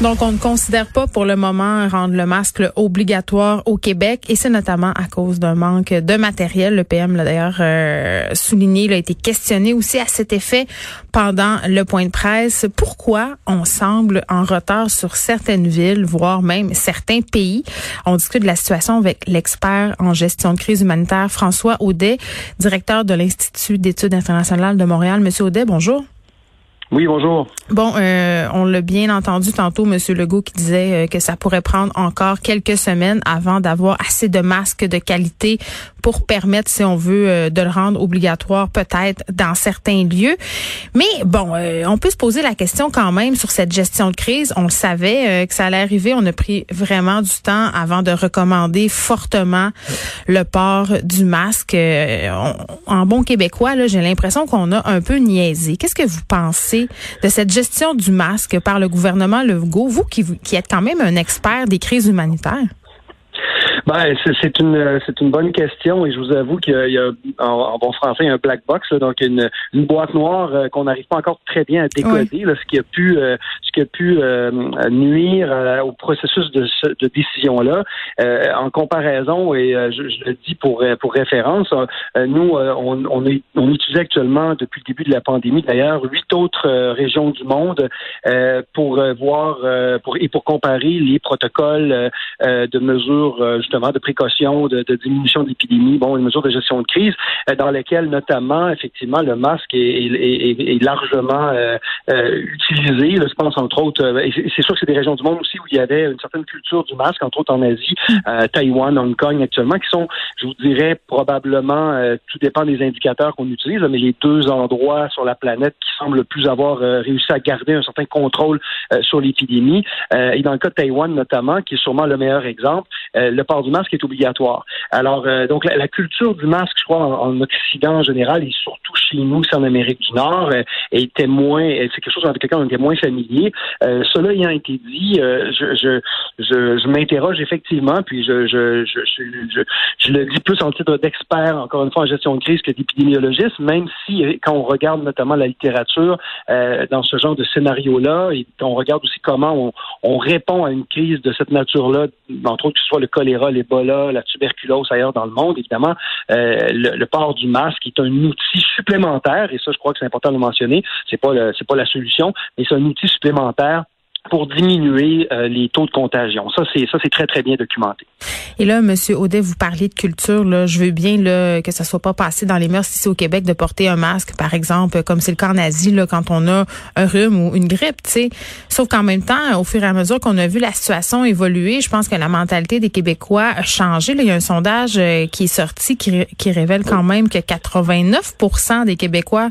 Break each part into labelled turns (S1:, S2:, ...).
S1: Donc, on ne considère pas pour le moment rendre le masque obligatoire au Québec et c'est notamment à cause d'un manque de matériel. Le PM l'a d'ailleurs euh, souligné, il a été questionné aussi à cet effet pendant le point de presse. Pourquoi on semble en retard sur certaines villes, voire même certains pays? On discute de la situation avec l'expert en gestion de crise humanitaire François Audet, directeur de l'Institut d'études internationales de Montréal. Monsieur Audet, bonjour.
S2: Oui, bonjour.
S1: Bon, euh, on l'a bien entendu tantôt, Monsieur Legault, qui disait euh, que ça pourrait prendre encore quelques semaines avant d'avoir assez de masques de qualité pour permettre, si on veut, euh, de le rendre obligatoire peut-être dans certains lieux. Mais bon, on peut se poser la question quand même sur cette gestion de crise. On le savait que ça allait arriver. On a pris vraiment du temps avant de recommander fortement le port du masque. en bon québécois, là, j'ai l'impression qu'on a un peu niaisé. Qu'est-ce que vous pensez? De cette gestion du masque par le gouvernement Legault, vous qui, qui êtes quand même un expert des crises humanitaires?
S2: Ben, c'est une c'est une bonne question et je vous avoue qu'il y a en, bon français un black box, donc une, une boîte noire euh, qu'on n'arrive pas encore très bien à décoder, ce qui a pu euh, ce qui a pu euh, nuire au processus de, de décision là. en comparaison et je, le dis pour pour référence, nous on, on, est, on utilise actuellement depuis le début de la pandémie d'ailleurs huit autres régions du monde pour voir pour et pour comparer les protocoles de mesures justement de précaution, de, diminution de l'épidémie, bon, une mesure de gestion de crise, euh, dans lesquelles notamment, effectivement, le masque est, largement euh, euh, utilisé. je pense entre autres, et c'est sûr que c'est des régions du monde aussi où il y avait une certaine culture du masque, entre autres en Asie, Taïwan, Hong Kong actuellement, qui sont, je vous dirais, probablement, tout dépend des indicateurs qu'on utilise, mais les deux endroits sur la planète qui semblent le plus avoir réussi à garder un certain contrôle sur l'épidémie. et dans le cas de Taïwan notamment, qui est sûrement le meilleur exemple, le du masque est obligatoire. Alors, euh, donc, la, culture du masque, je crois, en, Occident en général, et surtout chez nous, c'est en Amérique du Nord, euh, était moins, euh, c'est quelque chose avec lequel on était moins familier. cela ayant été dit, je, je, je, je m'interroge effectivement, puis je, je, je, je, le dis plus en titre d'expert, encore une fois, en gestion de crise que d'épidémiologiste, même si, quand on regarde notamment la littérature dans ce genre de scénario-là, et qu'on regarde aussi comment on, on répond à une crise de cette nature-là, entre autres que ce soit le choléra, l'Ebola, la tuberculose ailleurs dans le monde, évidemment, euh, le, port du masque est un outil supplémentaire, et ça, je crois que c'est important de le mentionner. C'est pas c'est pas la solution, mais c'est un outil supplémentaire pour diminuer euh, les taux de contagion. Ça, c'est ça, c'est très très bien documenté.
S1: Et là, Monsieur Audet, vous parlez de culture. Là, je veux bien là, que ça soit pas passé dans les mœurs ici au Québec de porter un masque, par exemple, comme c'est le cas en Asie, là, quand on a un rhume ou une grippe. sais. Sauf qu'en même temps, au fur et à mesure qu'on a vu la situation évoluer, je pense que la mentalité des Québécois a changé. Il y a un sondage euh, qui est sorti qui, qui révèle quand même que 89% des Québécois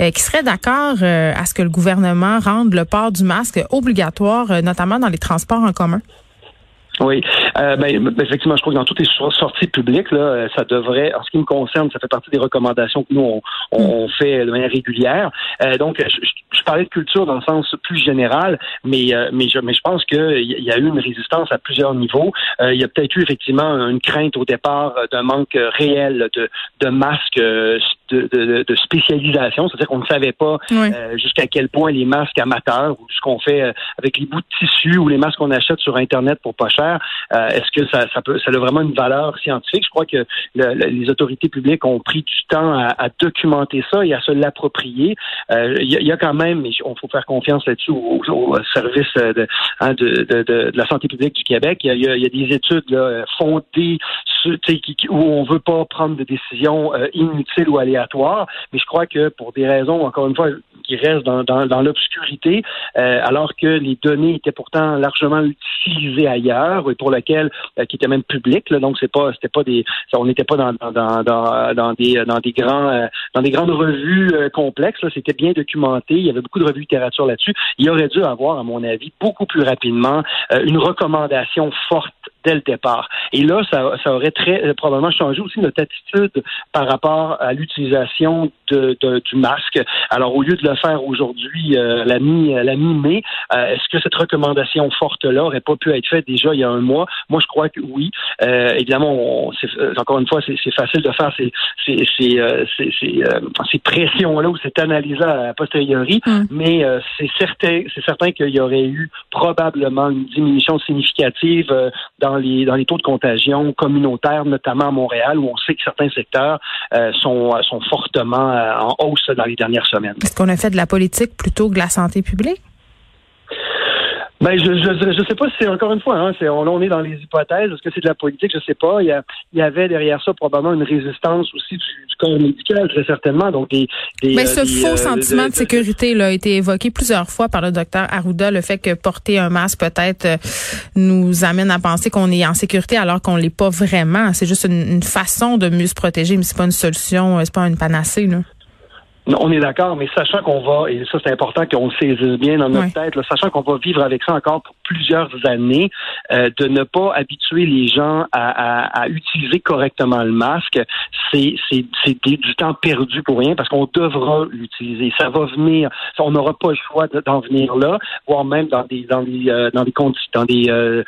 S1: euh, qui seraient d'accord à ce que le gouvernement rende le port du masque obligatoire euh, notamment dans les transports en commun?
S2: Oui, euh, ben, effectivement, je crois que dans toutes les sorties publiques, là, euh, ça devrait, en ce qui me concerne, ça fait partie des recommandations que nous on, mm. fait de manière régulière. donc, je, parlais de culture dans le sens plus général, mais mais je mais je pense qu'il y a eu une résistance à plusieurs niveaux. il y a peut-être eu effectivement une crainte au départ d'un manque réel de de masques de, de, spécialisation, c'est-à-dire qu'on ne savait pas euh, jusqu'à quel point les masques amateurs ou ce qu'on fait euh, avec les bouts de tissu ou les masques qu'on achète sur Internet pour pas cher, euh, est-ce que ça, ça, peut, ça a vraiment une valeur scientifique? Je crois que les autorités publiques ont pris du temps à, documenter ça et à se l'approprier. Il y, a quand même, mais il faut faire confiance là-dessus au, service hein, de, de, de, la santé publique du Québec. Il y a, y a, des études là, fondées où on veut pas prendre de décisions inutiles ou aléatoires mais je crois que pour des raisons, encore une fois, qui reste dans, l'obscurité, alors que les données étaient pourtant largement utilisées ailleurs et pour lesquelles qui étaient même publiques. donc c'est pas c'était pas des on n'était pas dans, des dans des grands dans des grandes revues complexes. C'était bien documenté. Il y avait beaucoup de revues littérature là-dessus. Il aurait dû avoir, à mon avis, beaucoup plus rapidement une recommandation forte dès le départ. Et là, ça, ça aurait très euh, probablement changé aussi notre attitude par rapport à l'utilisation de, du masque. Alors, au lieu de le faire aujourd'hui, euh, la mi la mi-mai, euh, est-ce que cette recommandation forte-là aurait pas pu être faite déjà il y a un mois? Moi, je crois que oui. évidemment, on, encore une fois, c'est facile de faire ces ces ces, ces, pressions-là ou cette analyse a posteriori, mm. mais c'est certain c'est certain qu'il y aurait eu probablement une diminution significative dans dans les, dans les taux de contagion communautaires, notamment à Montréal, où on sait que certains secteurs euh, sont, sont fortement euh, en hausse dans les dernières semaines.
S1: Est-ce qu'on a fait de la politique plutôt que de la santé publique?
S2: Ben, je, je je sais pas si c'est encore une fois, hein, c'est on, on, est dans les hypothèses. Est-ce que c'est de la politique? Je sais pas. Il y, a, il y avait derrière ça probablement une résistance aussi du, corps médical, très certainement. Donc des,
S1: des Mais ce euh, faux euh, sentiment de, sécurité là, a été évoqué plusieurs fois par le docteur Arruda. Le fait que porter un masque peut-être euh, nous amène à penser qu'on est en sécurité alors qu'on l'est pas vraiment. C'est juste une, une, façon de mieux se protéger, mais c'est pas une solution, c'est pas une panacée. Là.
S2: On est d'accord, mais sachant qu'on va, et ça c'est important qu'on le saisisse bien dans notre tête, sachant qu'on va vivre avec ça encore pour plusieurs années, euh, de ne pas habituer les gens à, utiliser correctement le masque, c'est du temps perdu pour rien parce qu'on devra l'utiliser. Ça va venir, on n'aura pas le choix d'en venir là, voire même dans des dans des euh, dans des dans des euh,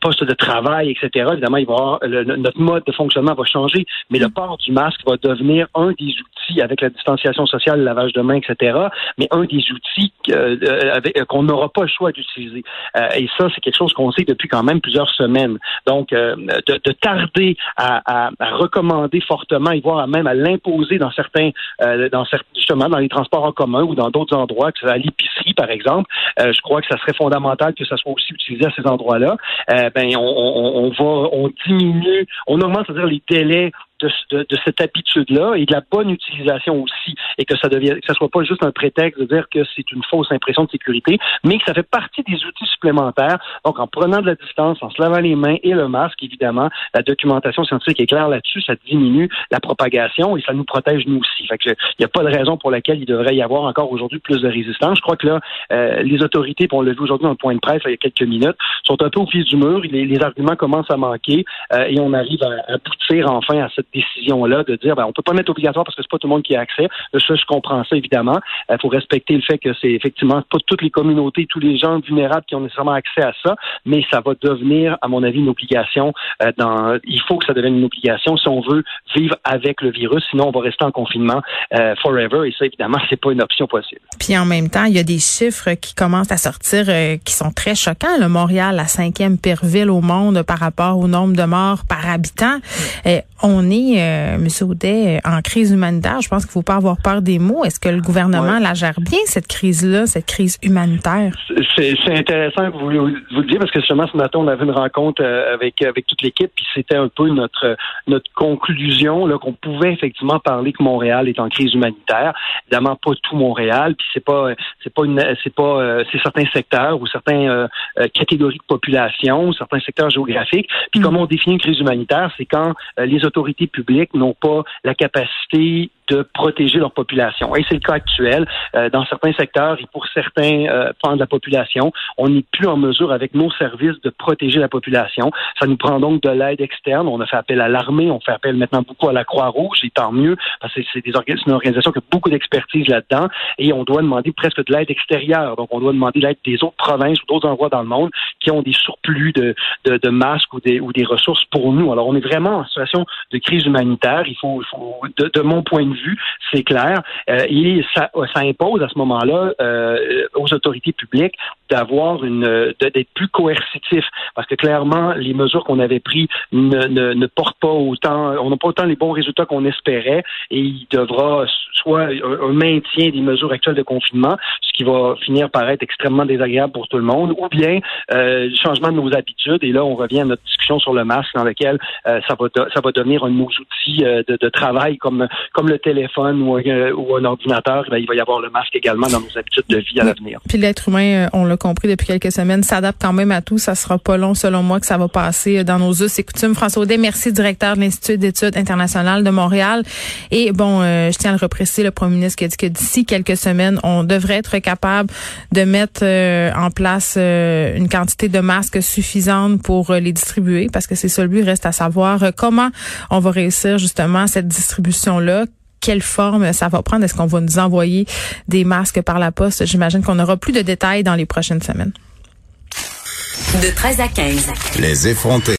S2: postes de travail, etc. Évidemment, il va notre mode de fonctionnement va changer, mais le port du masque va devenir un des outils avec la distanciation sociale lavage de mains, etc. Mais un des outils euh, euh, qu'on n'aura pas le choix d'utiliser. Euh, et ça, c'est quelque chose qu'on sait depuis quand même plusieurs semaines. Donc, de, tarder à, recommander fortement et voire même à l'imposer dans certains, dans justement dans les transports en commun ou dans d'autres endroits, que ce soit à l'épicerie par exemple, je crois que ça serait fondamental que ça soit aussi utilisé à ces endroits-là. ben, on, on, va, on diminue, on augmente, c'est-à-dire les délais de, de, cette habitude-là et de la bonne utilisation aussi, et que ça devienne, que ça soit pas juste un prétexte de dire que c'est une fausse impression de sécurité, mais que ça fait partie des outils supplémentaires. Donc, en prenant de la distance, en se lavant les mains et le masque, évidemment, la documentation scientifique est claire là-dessus, ça diminue la propagation et ça nous protège nous aussi. Fait que il n'y a pas de raison pour laquelle il devrait y avoir encore aujourd'hui plus de résistance. Je crois que là, euh, les autorités, on l'a vu aujourd'hui dans le point de presse il y a quelques minutes, sont un peu au pied du mur. Les, les arguments commencent à manquer euh, et on arrive à aboutir enfin à cette décision-là de dire ben, on peut pas mettre obligatoire parce que c'est pas tout le monde qui a accès. Ça, je comprends ça évidemment. Il faut respecter le fait que c'est effectivement pas toutes les communautés, tous les gens vulnérables qui ont nécessairement accès à ça, mais ça va devenir, à mon avis, une obligation. Euh, dans, il faut que ça devienne une obligation si on veut vivre avec le virus, sinon on va rester en confinement euh, forever. Et ça, évidemment, c'est pas une option possible.
S1: Puis en même temps, il y a des chiffres qui commencent à sortir euh, qui sont très choquants. Le Montréal, la cinquième pire ville au monde par rapport au nombre de morts par habitant. on est euh, M. Audet, en crise humanitaire. Je pense qu'il ne faut pas avoir peur des mots. Est-ce que le gouvernement la gère bien, cette crise-là, cette crise humanitaire?
S2: C'est intéressant que vous, vous le disiez parce que justement, ce matin, on avait une rencontre euh, avec, avec toute l'équipe, puis c'était un peu notre, notre conclusion qu'on pouvait effectivement parler que Montréal est en crise humanitaire. Évidemment, pas tout Montréal, puis c'est pas c'est pas une c'est pas euh, c'est certains secteurs ou certaines catégories de population, certains secteurs géographiques. Puis mm. comment on définit une crise humanitaire, c'est quand les autorités publiques n'ont pas la capacité de protéger leur population. Et c'est le cas actuel. Euh, dans certains secteurs et pour certains euh, pans de la population, on n'est plus en mesure avec nos services de protéger la population. Ça nous prend donc de l'aide externe. On a fait appel à l'armée, on fait appel maintenant beaucoup à la Croix-Rouge, et tant mieux, parce que c'est des une organisation qui a beaucoup d'expertise là-dedans, et on doit demander presque de l'aide extérieure. Donc, on doit demander l'aide des autres provinces ou d'autres endroits dans le monde qui ont des surplus de, de, de masques ou des, ou des ressources pour nous. Alors, on est vraiment en situation de crise humanitaire. Il faut, il faut de, de mon point de vue, c'est clair. Euh, et ça, ça, impose à ce moment-là euh, aux autorités publiques d'avoir une d'être plus coercitif. Parce que clairement les mesures qu'on avait prises ne, ne, ne, portent pas autant on n'a pas autant les bons résultats qu'on espérait. Et il devra soit un, maintien des mesures actuelles de confinement ce qui va finir par être extrêmement désagréable pour tout le monde ou bien euh, changement de nos habitudes. Et là on revient à notre discussion sur le masque dans lequel euh, ça va ça va devenir un de nos outils de, de, travail comme comme le téléphone ou un, ou un ordinateur, ben, il va y avoir le masque également dans nos habitudes de vie à l'avenir.
S1: Puis l'être humain, euh, on l'a compris depuis quelques semaines, s'adapte quand même à tout. Ça sera pas long, selon moi, que ça va passer dans nos us et coutumes. François Audet, merci, directeur de l'Institut d'études internationales de Montréal. Et bon, euh, je tiens à le repréciser, le premier ministre qui a dit que d'ici quelques semaines, on devrait être capable de mettre euh, en place une quantité de masques suffisante pour les distribuer, parce que c'est ça le but, reste à savoir comment on va réussir justement cette distribution-là quelle forme ça va prendre? Est-ce qu'on va nous envoyer des masques par la poste? J'imagine qu'on aura plus de détails dans les prochaines semaines.
S3: De 13 à 15.
S4: Les effrontés.